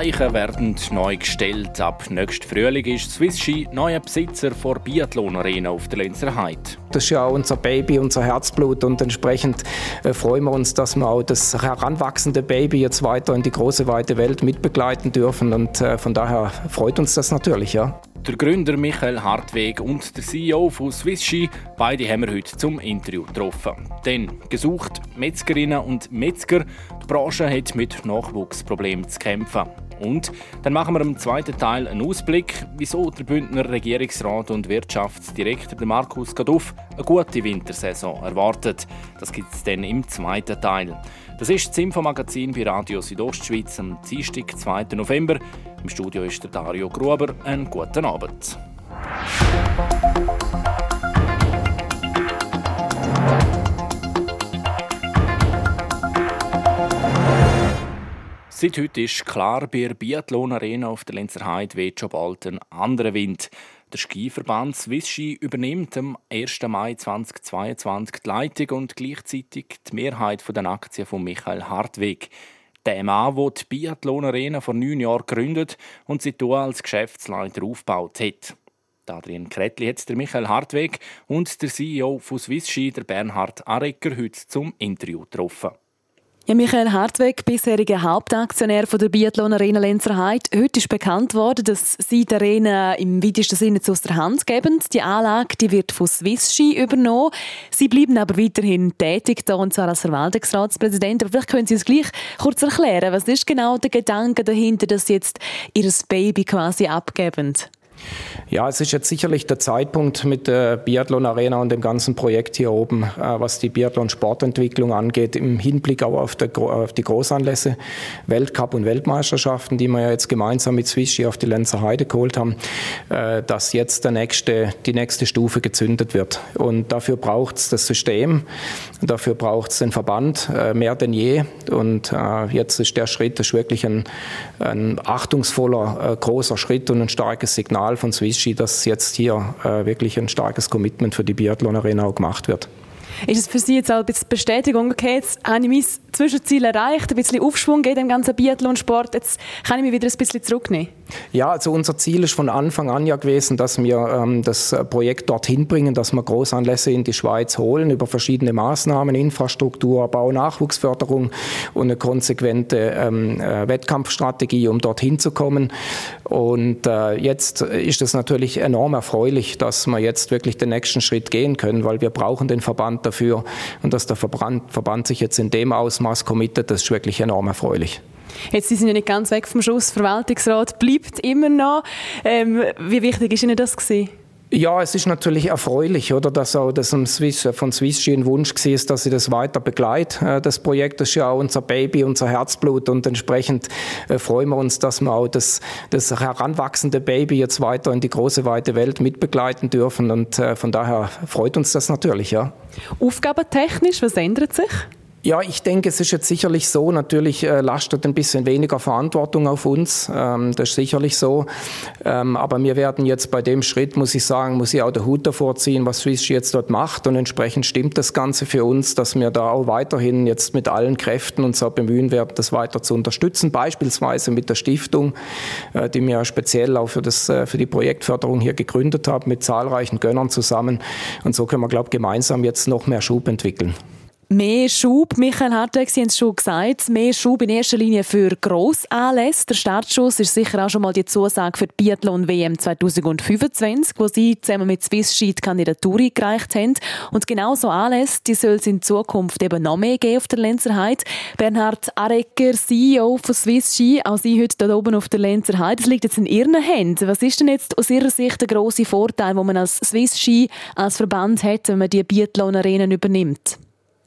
Weichen werden neu gestellt. Ab nächstem Frühling ist Swiss Ski neuer Besitzer der Biathlon Arena auf der Lenzer Heide. Das ist ja auch unser Baby, unser Herzblut und entsprechend äh, freuen wir uns, dass wir auch das heranwachsende Baby jetzt weiter in die große weite Welt mitbegleiten dürfen und äh, von daher freut uns das natürlich, ja. Der Gründer Michael Hartweg und der CEO von Swiss Ski, beide haben wir heute zum Interview getroffen. Denn gesucht Metzgerinnen und Metzger, die Branche hat mit Nachwuchsproblemen zu kämpfen. Und dann machen wir im zweiten Teil einen Ausblick, wieso der Bündner Regierungsrat und Wirtschaftsdirektor Markus Gaduff eine gute Wintersaison erwartet. Das gibt es dann im zweiten Teil. Das ist das Infomagazin bei Radio Südostschweiz am Dienstag, 2. November. Im Studio ist der Dario Gruber. Einen guten Abend. Seit heute ist klar, bei der Biathlon Arena auf der Lenzer Heide weht schon bald ein anderer Wind. Der Skiverband Swiss Ski übernimmt am 1. Mai 2022 die Leitung und gleichzeitig die Mehrheit der Aktien von Michael Hartweg. Der Mann, der die Biathlon Arena vor neun Jahren gegründet und sie als Geschäftsleiter aufgebaut hat. Adrian Kretli hat der Michael Hartweg und der CEO von Swiss Ski, der Bernhard Arecker, heute zum Interview getroffen. Ja, Michael Hartweg, bisheriger Hauptaktionär von der Biathlon Arena Lenzerheide. Heute ist bekannt worden, dass Sie die Arena im weitesten Sinne aus der Hand geben. Die Anlage die wird von Swiss Ski übernommen. Sie bleiben aber weiterhin tätig, da und zwar als Verwaltungsratspräsident. Aber vielleicht können Sie uns gleich kurz erklären, was ist genau der Gedanke dahinter, dass Sie jetzt Ihr Baby quasi abgeben? Ja, es ist jetzt sicherlich der Zeitpunkt mit der Biathlon Arena und dem ganzen Projekt hier oben, äh, was die Biathlon Sportentwicklung angeht, im Hinblick auch auf, der, auf die Großanlässe, Weltcup und Weltmeisterschaften, die wir ja jetzt gemeinsam mit Swissi auf die Lenzer Heide geholt haben, äh, dass jetzt der nächste, die nächste Stufe gezündet wird. Und dafür braucht es das System, dafür braucht es den Verband äh, mehr denn je. Und jetzt ist der Schritt, das ist wirklich ein, ein achtungsvoller, großer Schritt und ein starkes Signal Signal von Swissi, dass jetzt hier äh, wirklich ein starkes Commitment für die Biathlon Arena auch gemacht wird. Ist es für Sie jetzt auch ein bisschen Bestätigung, okay, jetzt habe ich mein Zwischenziel erreicht, ein bisschen Aufschwung geht im ganzen Biathlon-Sport, jetzt kann ich mich wieder ein bisschen zurücknehmen? Ja, also unser Ziel ist von Anfang an ja gewesen, dass wir ähm, das Projekt dorthin bringen, dass wir Großanlässe in die Schweiz holen über verschiedene Maßnahmen, Infrastruktur, Bau, Nachwuchsförderung und eine konsequente ähm, äh, Wettkampfstrategie, um dorthin zu kommen. Und äh, jetzt ist es natürlich enorm erfreulich, dass wir jetzt wirklich den nächsten Schritt gehen können, weil wir brauchen den Verband dafür und dass der Verband, Verband sich jetzt in dem Ausmaß committet, das ist wirklich enorm erfreulich. Jetzt Sie sind ja nicht ganz weg vom Schuss. Verwaltungsrat bleibt immer noch. Ähm, wie wichtig ist Ihnen das gewesen? Ja, es ist natürlich erfreulich, oder, dass auch das Swiss, von Swissski ein Wunsch war, dass sie das weiter begleitet. Äh, das Projekt ist ja auch unser Baby, unser Herzblut und entsprechend äh, freuen wir uns, dass wir auch das, das heranwachsende Baby jetzt weiter in die große weite Welt mitbegleiten dürfen und äh, von daher freut uns das natürlich, ja. Aufgabentechnisch, was ändert sich? Ja, ich denke, es ist jetzt sicherlich so. Natürlich äh, lastet ein bisschen weniger Verantwortung auf uns. Ähm, das ist sicherlich so. Ähm, aber wir werden jetzt bei dem Schritt, muss ich sagen, muss ich auch den Hut davor ziehen, was Swiss jetzt dort macht. Und entsprechend stimmt das Ganze für uns, dass wir da auch weiterhin jetzt mit allen Kräften uns auch bemühen werden, das weiter zu unterstützen. Beispielsweise mit der Stiftung, äh, die wir speziell auch für, das, äh, für die Projektförderung hier gegründet haben, mit zahlreichen Gönnern zusammen. Und so können wir, glaube ich, gemeinsam jetzt noch mehr Schub entwickeln. Mehr Schub, Michael Hartweg, Sie haben es schon gesagt, mehr Schub in erster Linie für Grossanlässe. Der Startschuss ist sicher auch schon mal die Zusage für die Biathlon WM 2025, wo Sie zusammen mit Swiss Ski die Kandidatur eingereicht haben. Und genau so Anlässe, die soll es in Zukunft eben noch mehr geben auf der Lenzerheide. Bernhard Arecker, CEO von Swiss Ski, auch Sie heute hier oben auf der Lenzerheide. Das liegt jetzt in Ihren Händen. Was ist denn jetzt aus Ihrer Sicht der grosse Vorteil, den man als Swiss Ski als Verband hat, wenn man die Biathlon-Arenen übernimmt?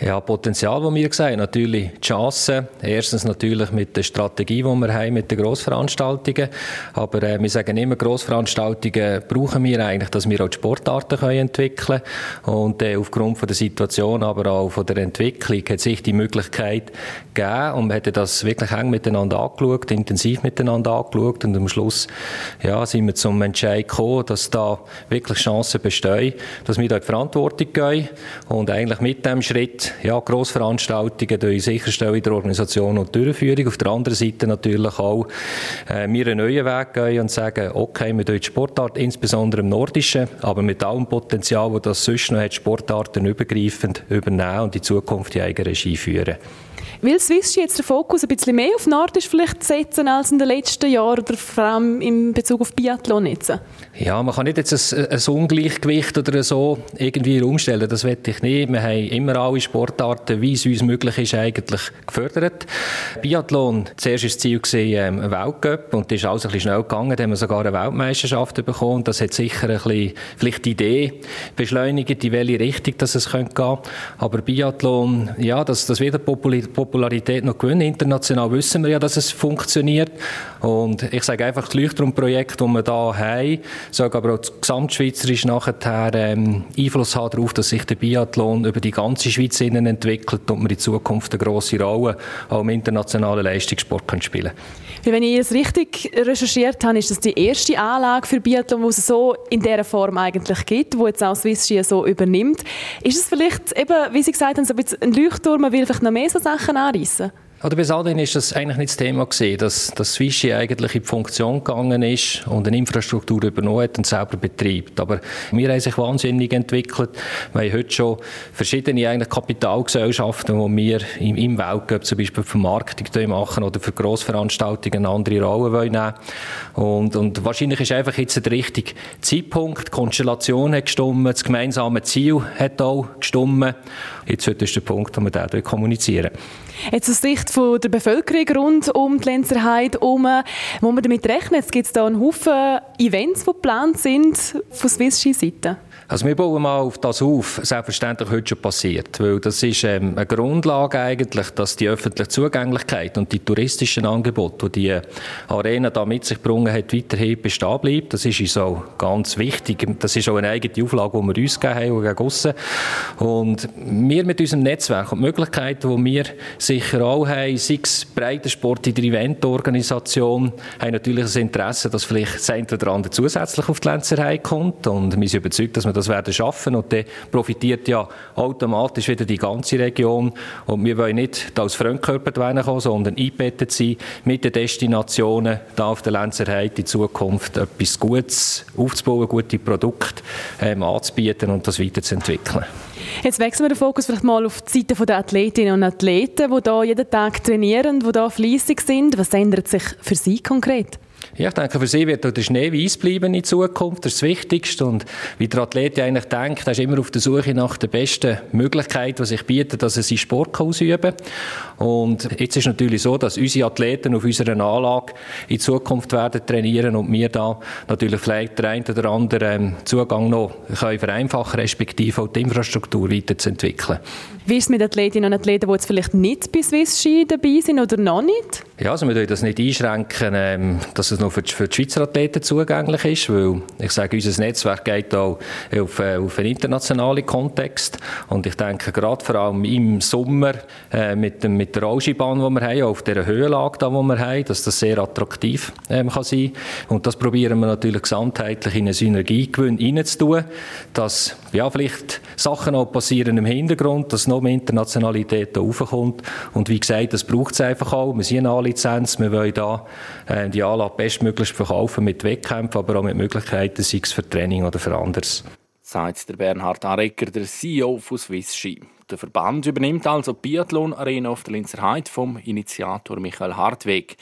Ja, Potenzial, das wir sehen, natürlich die Chancen. Erstens natürlich mit der Strategie, die wir haben, mit den Grossveranstaltungen. Aber äh, wir sagen immer, Grossveranstaltungen brauchen wir eigentlich, dass wir auch die Sportarten können entwickeln können. Und äh, aufgrund von der Situation, aber auch von der Entwicklung, hat sich die Möglichkeit gegeben und wir haben das wirklich eng miteinander angeschaut, intensiv miteinander angeschaut und am Schluss ja, sind wir zum Entscheid gekommen, dass da wirklich Chancen bestehen, dass wir da die Verantwortung gehen und eigentlich mit dem Schritt ja, Grossveranstaltungen sicherstellen in der Organisation und Durchführung. Auf der anderen Seite natürlich auch äh, wir einen neuen Weg gehen und sagen, okay, wir tun die Sportart insbesondere im Nordischen, aber mit allem Potenzial, das das sonst noch hat, Sportarten übergreifend übernehmen und in Zukunft die eigene Regie führen. Will Swiss jetzt den Fokus ein bisschen mehr auf Nordisch vielleicht setzen als in den letzten Jahren oder vor allem in Bezug auf Biathlon jetzt? Ja, man kann nicht jetzt ein, ein Ungleichgewicht oder so irgendwie umstellen. Das will ich nicht. Wir haben immer alle Sportarten, wie es uns möglich ist, eigentlich gefördert. Biathlon, zuerst war das Ziel gewesen, ähm, Weltcup und das ist alles ein bisschen schnell gegangen. Da haben wir sogar eine Weltmeisterschaft bekommen. Das hat sicher ein bisschen, vielleicht die Idee beschleunigt, in welche Richtung dass es gehen könnte. Aber Biathlon, ja, das, das wird Popularität noch gewinnen. International wissen wir ja, dass es funktioniert. Und ich sage einfach, das Leuchtturmprojekt, das wir hier haben, soll aber auch gesamtschweizerisch nachher ähm, Einfluss haben darauf, dass sich der Biathlon über die ganze Schweiz entwickelt und wir in Zukunft eine grosse Rolle auch im internationalen Leistungssport können spielen Wenn ich es richtig recherchiert habe, ist das die erste Anlage für Biathlon, die es so in dieser Form eigentlich gibt, wo jetzt auch Swiss so übernimmt. Ist es vielleicht eben, wie Sie gesagt haben, so ein, ein Leuchtturm, man will vielleicht noch mehr so Sachen anreißen? Oder bis dahin ist das eigentlich nicht das Thema gewesen, dass, dass Swishy eigentlich in die Funktion gegangen ist und eine Infrastruktur übernommen hat und selber betreibt. Aber wir haben sich wahnsinnig entwickelt. Wir haben heute schon verschiedene eigentlich Kapitalgesellschaften, wo wir im, im Weltcup zum Beispiel Vermarktung machen oder für Grossveranstaltungen eine andere Rolle wollen und, und wahrscheinlich ist einfach jetzt der richtige Zeitpunkt. Die Konstellation hat gestimmt, das gemeinsame Ziel hat auch gestimmt. Jetzt ist der Punkt, wo wir da kommunizieren. Jetzt aus Sicht von der Bevölkerung rund um die Lenzerheide herum, wo man damit rechnet, gibt es da einen Haufen Events, die geplant sind von Swiss Ski Seite? Also wir bauen mal auf das auf, selbstverständlich heute schon passiert, weil das ist ähm, eine Grundlage eigentlich, dass die öffentliche Zugänglichkeit und die touristischen Angebote, die die Arena da mit sich gebracht hat, weiterhin bestehen bleibt. Das ist uns ganz wichtig. Das ist auch eine eigene Auflage, die wir uns gegeben haben. Und wir mit unserem Netzwerk und Möglichkeiten, die wir sicher auch haben, sei es Breitensport in der Eventorganisation, haben natürlich ein Interesse, dass vielleicht das eine oder andere zusätzlich auf die Lenzerei kommt und wir sind überzeugt, dass wir das werden schaffen und dann profitiert ja automatisch wieder die ganze Region und wir wollen nicht als Fremdkörper kommen, sondern eingebettet sein mit den Destinationen da auf der Lenzerheide in Zukunft etwas Gutes aufzubauen, gute Produkte ähm, anzubieten und das weiterzuentwickeln. Jetzt wechseln wir den Fokus vielleicht mal auf die Seite der Athletinnen und Athleten, die hier jeden Tag trainieren, die hier fleissig sind. Was ändert sich für Sie konkret? Ja, ich denke, für sie wird der Schnee weiß bleiben in Zukunft. Das ist das Wichtigste. Und wie der Athlet ja eigentlich denkt, er ist immer auf der Suche nach der besten Möglichkeit, die sich bietet, dass er seinen Sport ausüben kann. Und jetzt ist natürlich so, dass unsere Athleten auf unserer Anlage in Zukunft werden trainieren und wir da natürlich vielleicht der eine oder andere ähm, Zugang noch können vereinfachen, respektive auch die Infrastruktur weiterzuentwickeln. Wie ist es mit Athletinnen und Athleten, die jetzt vielleicht nicht bei Swiss Ski dabei sind oder noch nicht? Ja, also wir dürfen das nicht einschränken, ähm, dass es nur für die, für die Schweizer Athleten zugänglich ist, weil ich sage, unser Netzwerk geht auch auf, äh, auf einen internationalen Kontext und ich denke gerade vor allem im Sommer äh, mit, dem, mit der Rollskibahn, die wir haben, auf der Höhenlage, die wir haben, dass das sehr attraktiv ähm, kann sein und das probieren wir natürlich gesamtheitlich in einen Synergiegewinn reinzutun, dass ja, vielleicht Sachen auch passieren im Hintergrund, dass noch mehr Internationalität da raufkommt und wie gesagt, das braucht es einfach auch, wir sind eine A-Lizenz, wir wollen da äh, die Anlage bestmöglichst verkaufen mit Wettkämpfen, aber auch mit Möglichkeiten, sei es für Training oder für anderes. Sagt der Bernhard Arecker, der CEO von Swiss Ski. Der Verband übernimmt also die Biathlon-Arena auf der Linzer Heide vom Initiator Michael Hartweg.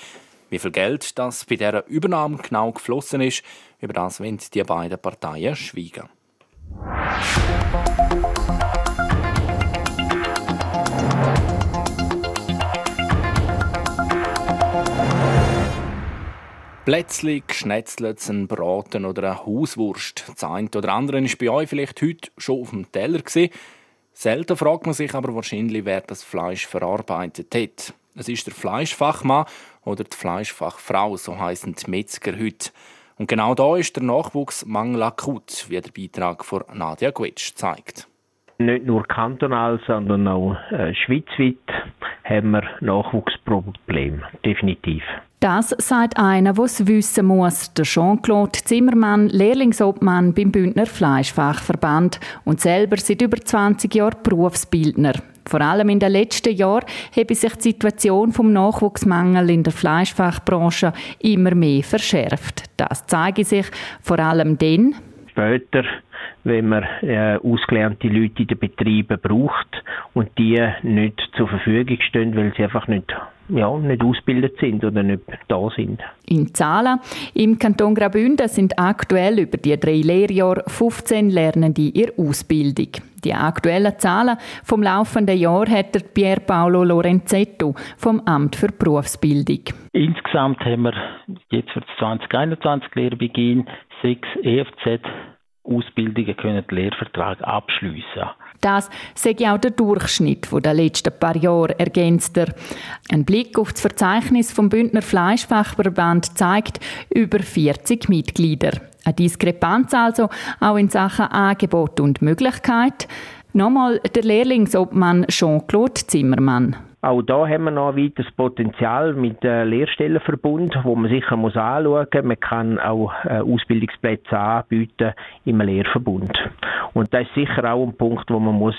Wie viel Geld das bei dieser Übernahme genau geflossen ist, über das wollen die beiden Parteien schweigen. Plätzli, geschnetzelt, ein Braten oder eine Hauswurst. Das eine oder andere war bei euch vielleicht heute schon auf dem Teller. Selten fragt man sich aber wahrscheinlich, wer das Fleisch verarbeitet hat. Es ist der Fleischfachmann oder die Fleischfachfrau, so heißen die Metzger heute. Und genau da ist der Nachwuchsmangel akut, wie der Beitrag von Nadia Gwetsch zeigt. Nicht nur kantonal, sondern auch äh, schweizweit haben wir Nachwuchsprobleme, definitiv. Das sagt einer, der es wissen muss. Der Jean-Claude Zimmermann, Lehrlingsobmann beim Bündner Fleischfachverband und selber seit über 20 Jahren Berufsbildner. Vor allem in den letzten Jahren habe sich die Situation vom Nachwuchsmangel in der Fleischfachbranche immer mehr verschärft. Das zeige sich vor allem dann, später, wenn man äh, ausgelernte Leute in den Betrieben braucht und die nicht zur Verfügung stehen, weil sie einfach nicht, ja, nicht ausgebildet sind oder nicht da sind. In Zahlen im Kanton Graubünden sind aktuell über die drei Lehrjahre 15 Lernende in Ausbildung. Die aktuellen Zahlen vom laufenden Jahr hat der Pier Paolo Lorenzetto vom Amt für Berufsbildung. Insgesamt haben wir jetzt für das 2021 Lehrbeginn sechs EFZ Ausbildungen können den Lehrvertrag abschließen. Das sei auch der Durchschnitt der letzten paar Jahre, ergänzt er. Ein Blick auf das Verzeichnis vom Bündner Fleischfachverband zeigt über 40 Mitglieder. Eine Diskrepanz also auch in Sachen Angebot und Möglichkeit. Nochmal der Lehrlingsobmann Jean-Claude Zimmermann. Auch da haben wir noch ein weiteres Potenzial mit dem Lehrstellenverbund, wo man sicher muss anschauen muss. Man kann auch äh, Ausbildungsplätze anbieten im Lehrverbund. Und das ist sicher auch ein Punkt, wo man muss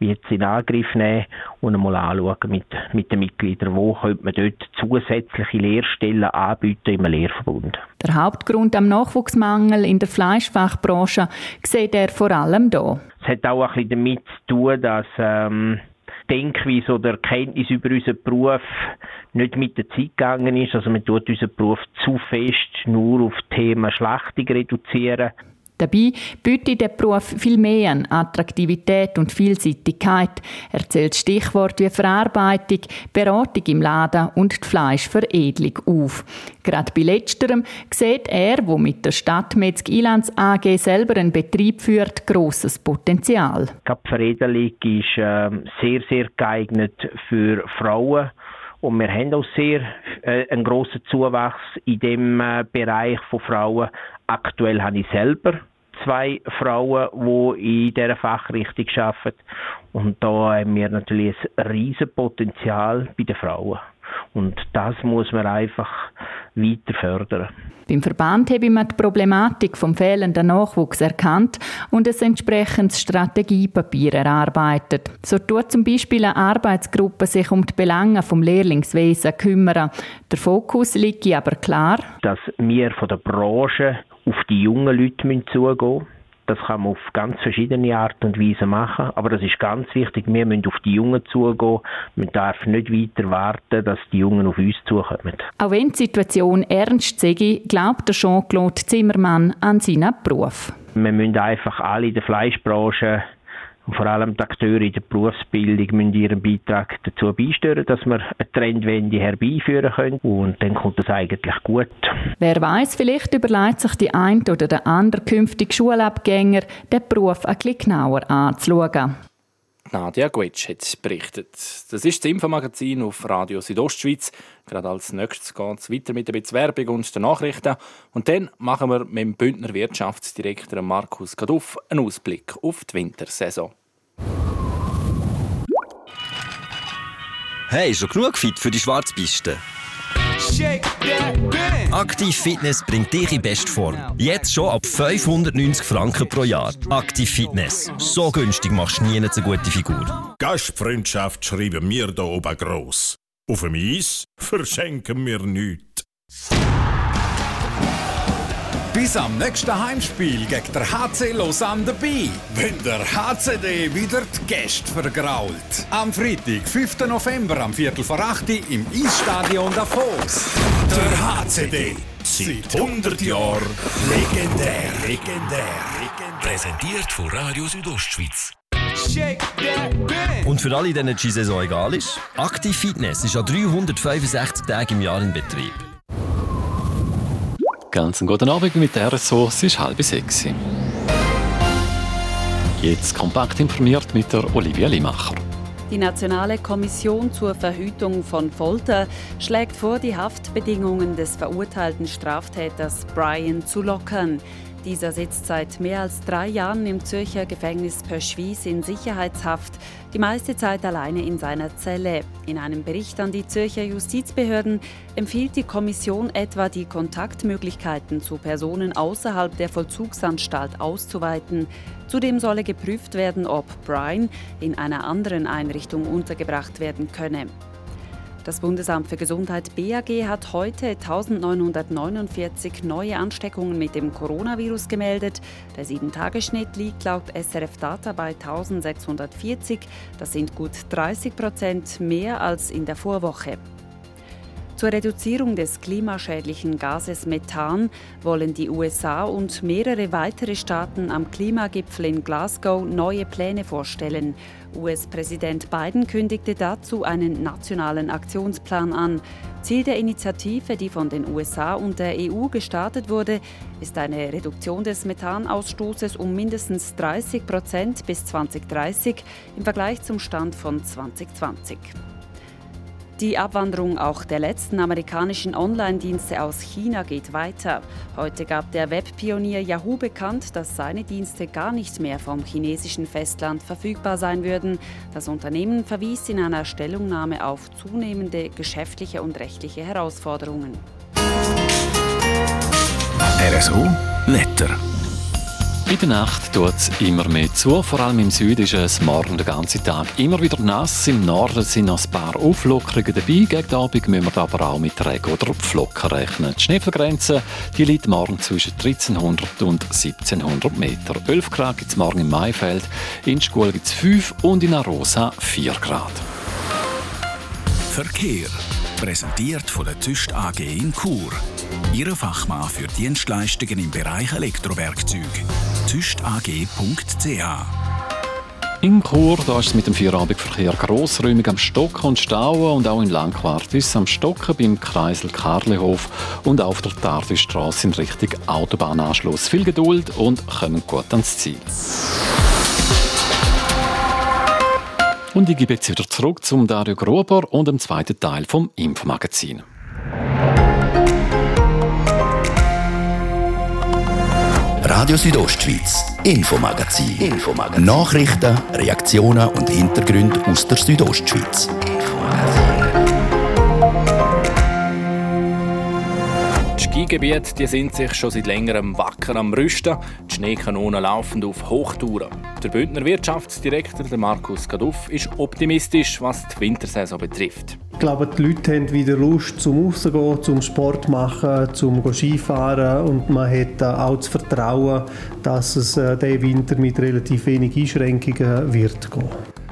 jetzt in Angriff nehmen und einmal anschauen mit, mit den Mitgliedern, wo könnte man dort zusätzliche Lehrstellen anbieten im Lehrverbund. Der Hauptgrund am Nachwuchsmangel in der Fleischfachbranche sieht er vor allem da. Es hat auch ein bisschen damit zu tun, dass ähm, Denkweise oder Erkenntnis über unseren Beruf nicht mit der Zeit gegangen ist. Also man tut unseren Beruf zu fest nur auf Thema Schlachtung reduzieren. Dabei bietet der Beruf viel mehr an Attraktivität und Vielseitigkeit. Er zählt Stichworte wie Verarbeitung, Beratung im Laden und die Fleischveredelung auf. Gerade bei letzterem sieht er, wo mit der Stadt Metzg Ilanz AG selber einen Betrieb führt, grosses Potenzial. Die Veredelung ist äh, sehr, sehr geeignet für Frauen. Und wir haben auch sehr äh, einen grossen Zuwachs in dem äh, Bereich von Frauen. Aktuell habe ich selber zwei Frauen, die in dieser Fachrichtung arbeiten. Und da haben wir natürlich ein riesen Potenzial bei den Frauen. Und das muss man einfach weiter fördern. Beim Verband habe man die Problematik vom fehlenden Nachwuchs erkannt und ein entsprechendes Strategiepapier erarbeitet. So tut zum Beispiel eine Arbeitsgruppe sich um die Belange vom Lehrlingswesen kümmern. Der Fokus liegt aber klar, dass wir von der Branche auf die jungen Leute zugehen das kann man auf ganz verschiedene Art und Weise machen, aber das ist ganz wichtig. Wir müssen auf die Jungen zugehen. Man darf nicht weiter warten, dass die Jungen auf uns zukommen. Auch wenn die Situation ernst sei, glaubt der Jean-Claude Zimmermann an seinen Beruf. Wir müssen einfach alle in der Fleischbranche und vor allem die Akteure in der Berufsbildung müssen ihren Beitrag dazu beisteuern, dass wir eine Trendwende herbeiführen können. Und dann kommt das eigentlich gut. Wer weiß, vielleicht überlegt sich die ein oder der andere künftige Schulabgänger, den Beruf ein bisschen genauer anzuschauen. Nadia Gwetsch hat berichtet. Das ist das Infomagazin auf Radio Südostschweiz. Gerade als nächstes geht es weiter mit der Werbung und den Nachrichten. Und dann machen wir mit dem Bündner Wirtschaftsdirektor Markus Kaduff einen Ausblick auf die Wintersaison. Hey, schon genug fit für die Schwarzpiste? Aktiv Fitness bringt dich in Bestform. Jetzt schon ab 590 Franken pro Jahr. Aktiv Fitness. So günstig machst du nie eine gute Figur. Gastfreundschaft schreiben wir hier oben gross. Auf dem Eis verschenken wir nichts. Bis am nächsten Heimspiel gegen der HC Lausanne dabei, wenn der HCD wieder die Gäste vergrault. Am Freitag, 5. November, am Viertel vor 8 Uhr im Eisstadion Davos. Der HCD, seit 100 Jahren legendär, legendär, legendär. Präsentiert von Radio Südostschweiz. Und für alle, denen die Saison egal ist, Aktiv Fitness ist an 365 Tagen im Jahr in Betrieb. Ganz einen guten Abend mit der RSO, es ist halb sechs. Jetzt kompakt informiert mit der Olivia Limacher. Die Nationale Kommission zur Verhütung von Folter schlägt vor, die Haftbedingungen des verurteilten Straftäters Brian zu lockern. Dieser sitzt seit mehr als drei Jahren im Zürcher Gefängnis Pöschwies in Sicherheitshaft, die meiste Zeit alleine in seiner Zelle. In einem Bericht an die Zürcher Justizbehörden empfiehlt die Kommission etwa, die Kontaktmöglichkeiten zu Personen außerhalb der Vollzugsanstalt auszuweiten. Zudem solle geprüft werden, ob Brian in einer anderen Einrichtung untergebracht werden könne. Das Bundesamt für Gesundheit BAG hat heute 1949 neue Ansteckungen mit dem Coronavirus gemeldet. Der 7-Tage-Schnitt liegt laut SRF Data bei 1640. Das sind gut 30 Prozent mehr als in der Vorwoche. Zur Reduzierung des klimaschädlichen Gases Methan wollen die USA und mehrere weitere Staaten am Klimagipfel in Glasgow neue Pläne vorstellen. US-Präsident Biden kündigte dazu einen nationalen Aktionsplan an. Ziel der Initiative, die von den USA und der EU gestartet wurde, ist eine Reduktion des Methanausstoßes um mindestens 30 Prozent bis 2030 im Vergleich zum Stand von 2020. Die Abwanderung auch der letzten amerikanischen Online-Dienste aus China geht weiter. Heute gab der Webpionier Yahoo bekannt, dass seine Dienste gar nicht mehr vom chinesischen Festland verfügbar sein würden. Das Unternehmen verwies in einer Stellungnahme auf zunehmende geschäftliche und rechtliche Herausforderungen. RSO Wetter. In der Nacht tut es immer mehr zu. Vor allem im Süden ist es morgen den ganzen Tag immer wieder nass. Im Norden sind noch ein paar Auflockerungen dabei. Gegen Abend müssen wir aber auch mit Regen oder Pflocken rechnen. Die Schneefallgrenze die liegt morgen zwischen 1300 und 1700 Meter. 11 Grad gibt es morgen im Maifeld, in Schkuhl gibt es 5 und in Arosa 4 Grad. Verkehr. Präsentiert von der Züst AG in Chur. Ihre Fachmann für Dienstleistungen im Bereich Elektrowerkzeug. züstag.ch In Chur da ist es mit dem Vierabendverkehr grossräumig am Stocken und Stauen und auch in Langquart ist es am Stocken beim Kreisel Karlehof und auf der Tarvistrasse in Richtung Autobahnanschluss. Viel Geduld und kommen gut ans Ziel. Und ich gebe jetzt wieder zurück zum Dario Gruber und dem zweiten Teil vom Infomagazin. Radio Südostschweiz, Infomagazin. Infomagazin. Nachrichten, Reaktionen und Hintergründe aus der Südostschweiz. Die Skigebiete die sind sich schon seit längerem wacker am Rüsten. Die Schneekanonen laufen auf Hochtouren. Der Bündner Wirtschaftsdirektor Markus Gaduff ist optimistisch, was die Wintersaison betrifft. Ich glaube, die Leute haben wieder Lust zum Rausgehen, zum Sport machen, zum Skifahren und man hat auch das Vertrauen, dass es äh, diesen Winter mit relativ wenig Einschränkungen wird gehen.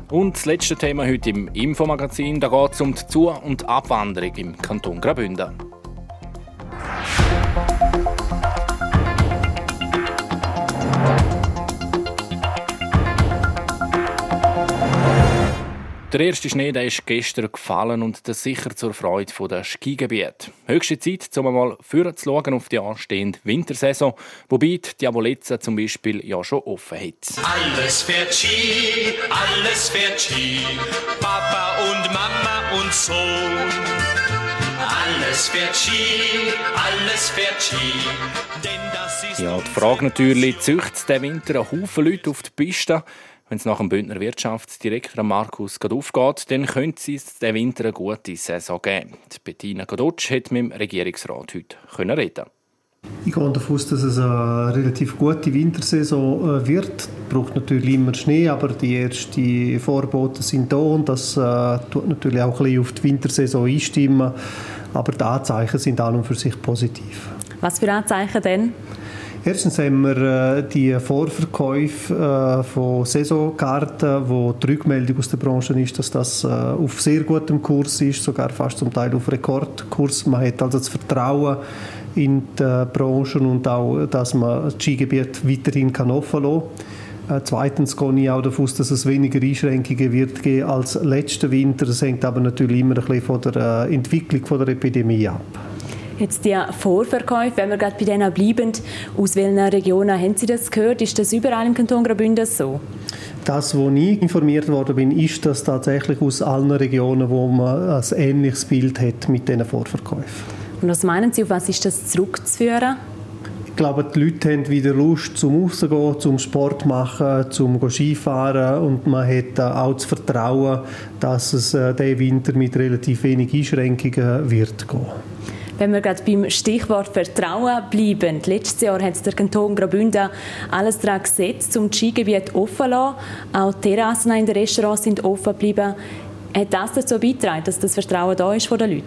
Und das letzte Thema heute im Infomagazin, da geht es um die Zu- und Abwanderung im Kanton Graubünden. Der erste Schnee der ist gestern gefallen und das sicher zur Freude der Skigebiete. Höchste Zeit, um einmal führen zu schauen auf die anstehende Wintersaison, wobei die Diabolezza zum Beispiel ja schon offen hat. Alles fährt Ski, alles fährt Ski, Papa und Mama und Sohn. Alles fährt Ski, alles fährt Ski, denn das ist Ja, die Frage natürlich, züchtet der Winter einen Haufen Leute auf die Piste? Wenn es nach dem Bündner Wirtschaftsdirektor Markus gerade aufgeht, dann könnte es diesen Winter eine gute Saison geben. Die Bettina Godotsch hat mit dem Regierungsrat heute können reden. Ich gehe davon aus, dass es eine relativ gute Wintersaison äh, wird. Es braucht natürlich immer Schnee, aber die ersten Vorboten sind da und das äh, tut natürlich auch ein bisschen auf die Wintersaison einstimmen. Aber die Anzeichen sind an und für sich positiv. Was für Anzeichen denn? Erstens haben wir äh, die Vorverkäufe äh, von Saisonkarten, wo die Rückmeldung aus der Branche ist, dass das äh, auf sehr gutem Kurs ist, sogar fast zum Teil auf Rekordkurs. Man hat also das Vertrauen in die Branche und auch, dass man das Skigebiet weiterhin kann offen lassen kann. Zweitens gehe ich auch davon aus, dass es weniger Einschränkungen wird geben als letzten Winter. Das hängt aber natürlich immer ein bisschen von der Entwicklung von der Epidemie ab. Jetzt die Vorverkäufe, wenn wir gerade bei denen bleiben, aus welchen Regionen haben Sie das gehört? Ist das überall im Kanton Graubünden so? Das, wo ich informiert worden bin, ist das tatsächlich aus allen Regionen, wo man ein ähnliches Bild hat mit diesen Vorverkäufen. Und was meinen Sie, auf was ist das zurückzuführen? Ich glaube, die Leute haben wieder Lust zum Rausgehen, zum Sport machen, zum Skifahren und man hat auch das Vertrauen, dass es äh, diesen Winter mit relativ wenig Einschränkungen wird gehen. Wenn wir gerade beim Stichwort Vertrauen bleiben. Letztes Jahr hat der Kanton Graubünden alles daran gesetzt, um das Skigebiet offen zu lassen. Auch die Terrassen in den Restaurants sind offen geblieben. Hat das dazu beigetragen, dass das Vertrauen da ist von den Leuten?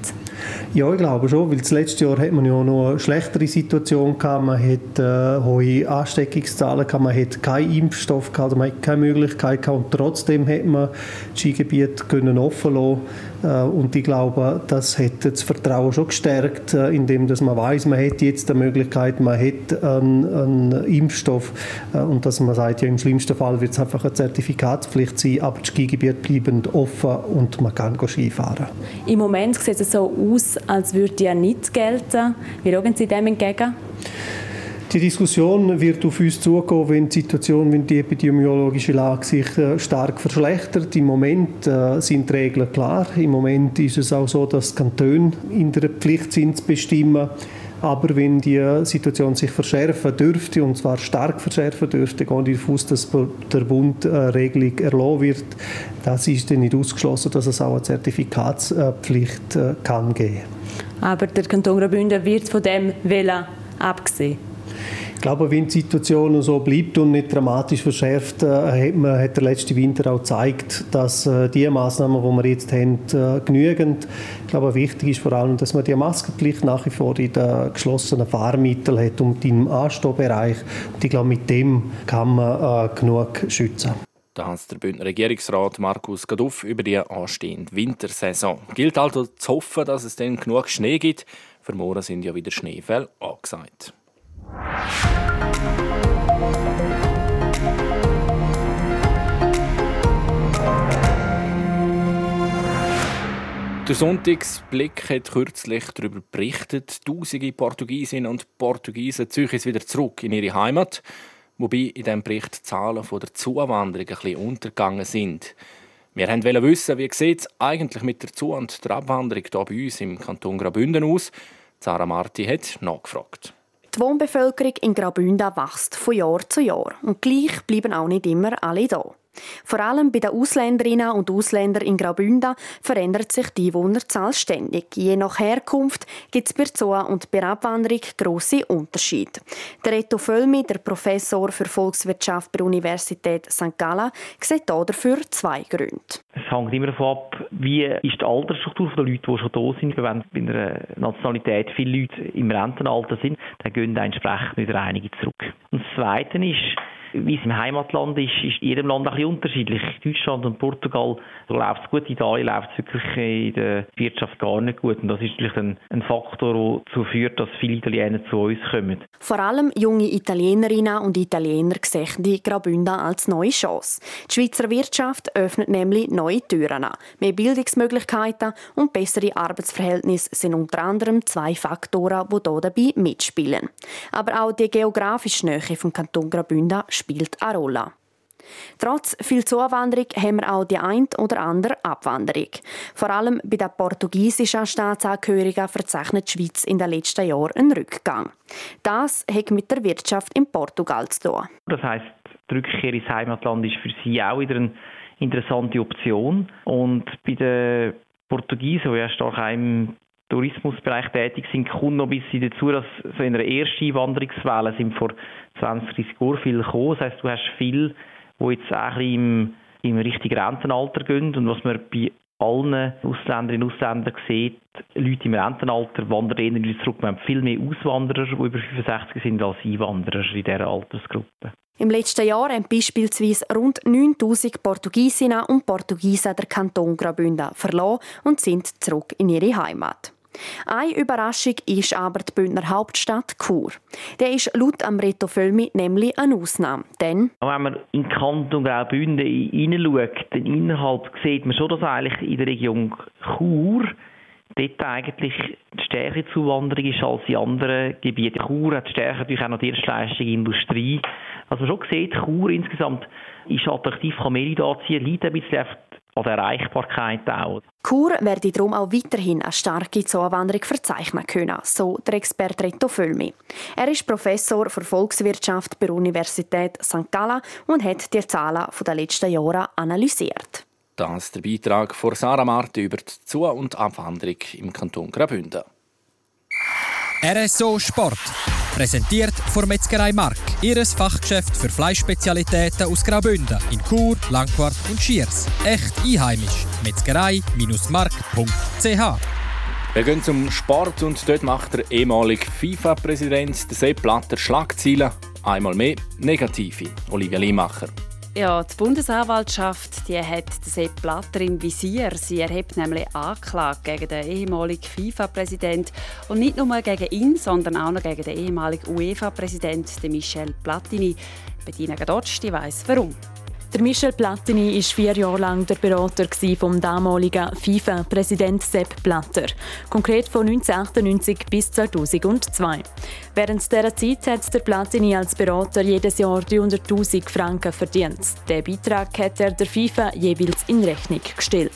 Ja, ich glaube schon, weil das letzte Jahr hat man ja noch eine schlechtere Situation gehabt. Man hat äh, hohe Ansteckungszahlen gehabt, man hat keinen Impfstoff gehabt, man hat keine Möglichkeit gehabt und trotzdem hat man das Skigebiet offen lassen und ich glaube, das hat das Vertrauen schon gestärkt, äh, indem dass man weiß, man hat jetzt die Möglichkeit, man hat einen, einen Impfstoff äh, und dass man sagt, ja, im schlimmsten Fall wird es einfach eine Zertifikatspflicht sein, aber das Skigebiet bleibt offen und man kann Skifahren. Im Moment sieht es so aus, als würde ja nicht gelten. Wie schauen Sie dem entgegen? Die Diskussion wird auf uns zugehen, wenn die Situation, wenn die epidemiologische Lage sich äh, stark verschlechtert. Im Moment äh, sind die Regeln klar. Im Moment ist es auch so, dass die Kantone in der Pflicht sind, zu bestimmen. Aber wenn die Situation sich verschärfen dürfte, und zwar stark verschärfen dürfte, gehe ich davon aus, dass der Bund eine Regelung erlassen wird. Das ist dann nicht ausgeschlossen, dass es auch eine Zertifikatspflicht äh, kann geben Aber der Kanton Graubünden wird von dem Wählen abgesehen. Ich glaube, wenn die Situation so bleibt und nicht dramatisch verschärft, äh, hat, man, hat der letzte Winter auch gezeigt, dass äh, die Maßnahmen, die wir jetzt haben, äh, genügend. Ich glaube, wichtig ist vor allem, dass man die Maskenpflicht nach wie vor in den geschlossenen Fahrmitteln hat und im Anstehbereich. Und ich glaube, mit dem kann man genug schützen. Da hat der Bündner Regierungsrat Markus Gaduff über die anstehende Wintersaison. Gilt also zu hoffen, dass es dann genug Schnee gibt. Für morgen sind ja wieder Schneefälle angesagt. Der Sonntagsblick hat kürzlich darüber berichtet, tausende Portugiesinnen und Portugiesen ziehen wieder zurück in ihre Heimat, wobei in diesem Bericht die Zahlen der Zuwanderung ein bisschen untergegangen sind. Wir wollten wissen, wie sieht es eigentlich mit der Zu- und der Abwanderung hier bei uns im Kanton Graubünden aus. Sarah Marti hat nachgefragt. Die Wohnbevölkerung in Graubünden wächst von Jahr zu Jahr und gleich bleiben auch nicht immer alle da. Vor allem bei den Ausländerinnen und Ausländern in Graubünden verändert sich die Einwohnerzahl ständig. Je nach Herkunft gibt es bei Zoo und bei Abwanderung grosse Unterschiede. Der Reto Völmi, der Professor für Volkswirtschaft bei der Universität St. Gallen, sieht dafür zwei Gründe. Es hängt immer davon ab, wie ist die Altersstruktur der Leute, die schon da sind. Wenn bei einer Nationalität viele Leute im Rentenalter sind, dann gehen entsprechend wieder einige zurück. Und das Zweite ist, wie es im Heimatland ist, ist in jedem Land ein bisschen unterschiedlich. Deutschland und Portugal läuft es gut, in Italien läuft es wirklich in der Wirtschaft gar nicht gut. Und das ist natürlich ein, ein Faktor, der dazu führt, dass viele Italiener zu uns kommen. Vor allem junge Italienerinnen und Italiener sehen die Graubünden als neue Chance. Die Schweizer Wirtschaft öffnet nämlich neue Türen an. Mehr Bildungsmöglichkeiten und bessere Arbeitsverhältnisse sind unter anderem zwei Faktoren, die hier dabei mitspielen. Aber auch die geografische Nähe vom Kanton Graubünden spielt eine Rolle. Trotz viel Zuwanderung haben wir auch die ein oder andere Abwanderung. Vor allem bei den portugiesischen Staatsangehörigen verzeichnet die Schweiz in den letzten Jahren einen Rückgang. Das hat mit der Wirtschaft in Portugal zu tun. Das heisst, die Rückkehr ins Heimatland ist für sie auch wieder eine interessante Option. Und bei den Portugiesen, die ja stark im Tourismusbereich tätig sind, kommt noch ein bisschen dazu, dass so in der ersten Einwanderungswelle sind vor 20, 30 Jahren viel gekommen. Das heisst, du hast viele, die jetzt auch ein bisschen im, im richtigen Rentenalter gehen. Und was man bei allen Ausländerinnen und Ausländern sieht, Leute im Rentenalter wandern eher wieder zurück. Wir haben viel mehr Auswanderer, die über 65 sind, als Einwanderer in dieser Altersgruppe. Im letzten Jahr haben beispielsweise rund 9000 Portugiesinnen und Portugiesen der Kanton Graubünden verloren und sind zurück in ihre Heimat. Eine Überraschung ist aber die Bündner Hauptstadt Chur. Der ist laut Amreto Völmi nämlich eine Ausnahme. Denn wenn man in den Kanton Graubünden hineinschaut, dann innerhalb sieht man schon, dass eigentlich in der Region Chur dort eigentlich die stärkere Zuwanderung ist als in anderen Gebieten. Chur hat stärker natürlich auch noch die erstleistige Industrie. Was man schon sieht, Chur insgesamt ist attraktiv, kann mehr Leute anziehen, liegt ein bisschen an der Erreichbarkeit auch. Chur werde darum auch weiterhin eine starke Zuwanderung verzeichnen können, so der Experte Reto Völmi. Er ist Professor für Volkswirtschaft bei der Universität St. Gallen und hat die Zahlen der letzten Jahre analysiert. Das ist der Beitrag von Sarah Marti über die Zu- und Abwanderung im Kanton Graubünden. RSO Sport. Präsentiert von Metzgerei Mark. Ihres Fachgeschäft für Fleischspezialitäten aus Graubünden in Chur, Langquart und Schiers. Echt einheimisch. Metzgerei-mark.ch Wir gehen zum Sport und dort macht der ehemalige FIFA-Präsident Sepp Blatter Schlagzeilen. Einmal mehr negative. Olivia Limacher. Ja, die Bundesanwaltschaft die hat Sepp Blatter im Visier. Sie erhebt nämlich Anklage gegen den ehemaligen FIFA-Präsident und nicht nur gegen ihn, sondern auch noch gegen den ehemaligen UEFA-Präsidenten Michel Platini. Bettina Gadotsch, die weiss warum. Der Michel Platini war vier Jahre lang der Berater vom damaligen FIFA-Präsident Sepp Blatter. Konkret von 1998 bis 2002. Während dieser Zeit hat der Platini als Berater jedes Jahr 300.000 Franken verdient. Den Beitrag hat er der FIFA jeweils in Rechnung gestellt.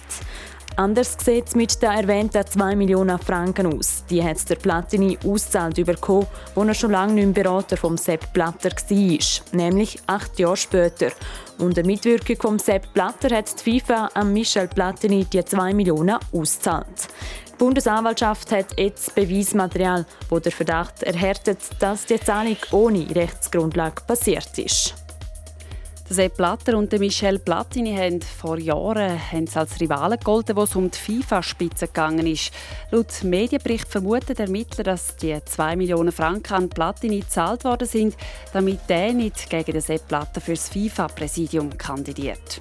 Anders sieht es mit den erwähnten 2 Millionen Franken aus. Die hat der Platini ausgezahlt bekommen, wo er schon lange nicht mehr Berater vom Sepp Blatter war, nämlich acht Jahre später. Unter Mitwirkung vom Sepp Blatter hat die FIFA an Michel Platini die 2 Millionen ausgezahlt. Die Bundesanwaltschaft hat jetzt Beweismaterial, wo der Verdacht erhärtet, dass die Zahlung ohne Rechtsgrundlage passiert ist. Sepp Blatter und Michel Platini haben vor Jahren haben als Rivalen gegolten, wo es um die FIFA-Spitze gegangen ist. Laut Medienbericht vermutet der Ermittler, dass die 2 Millionen Franken an Platini gezahlt worden sind, damit er nicht gegen den Sepp Blatter fürs FIFA-Präsidium kandidiert.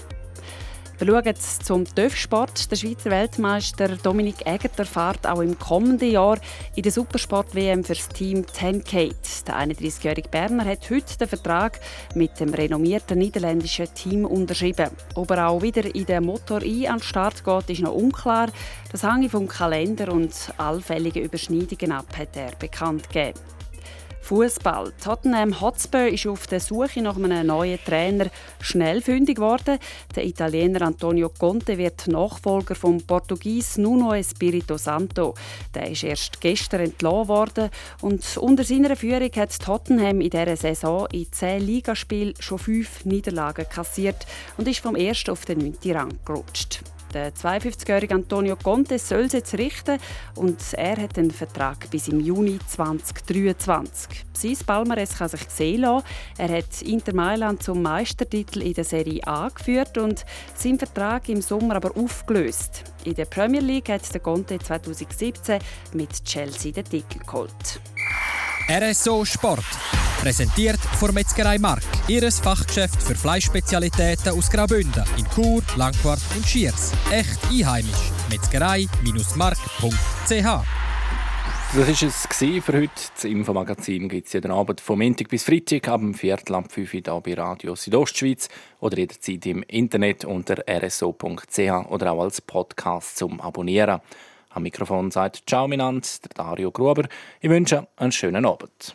Wir schauen zum TÜV-Sport. Der Schweizer Weltmeister Dominik Egerter fährt auch im kommenden Jahr in der Supersport-WM für das Team 10Kate. Der 31-jährige Berner hat heute den Vertrag mit dem renommierten niederländischen Team unterschrieben. Ob er auch wieder in der Motor I an den Start geht, ist noch unklar. Das hängt vom Kalender und allfälligen Überschneidungen ab, hat er bekannt gegeben. Fußball. Tottenham Hotspur ist auf der Suche nach einem neuen Trainer schnell fündig geworden. Der Italiener Antonio Conte wird Nachfolger vom Portugies Nuno Espirito Santo. Der ist erst gestern entlassen worden und unter seiner Führung hat Tottenham in dieser Saison in zehn Ligaspielen schon fünf Niederlagen kassiert und ist vom ersten auf den neunten Rang gerutscht. Der 52-jährige Antonio Conte soll es jetzt richten und er hat einen Vertrag bis im Juni 2023. Sein Palmares kann sich sehen lassen. Er hat Inter Mailand zum Meistertitel in der Serie A geführt und seinen Vertrag im Sommer aber aufgelöst. In der Premier League hat der Conte 2017 mit Chelsea den Titel geholt. RSO Sport. Präsentiert von Metzgerei Mark. Ihres Fachgeschäft für Fleischspezialitäten aus Graubünden in Chur, Langquart und Schiers. Echt einheimisch. Metzgerei-mark.ch Das war es für heute. Das Infomagazin gibt es jeden Abend vom Montag bis Freitag ab dem Viertel ab 5 Uhr hier bei Radio Südostschweiz oder jederzeit im Internet unter rso.ch oder auch als Podcast zum Abonnieren. Am Mikrofon sagt Ciao miteinander, der Dario Gruber. Ich wünsche einen schönen Abend.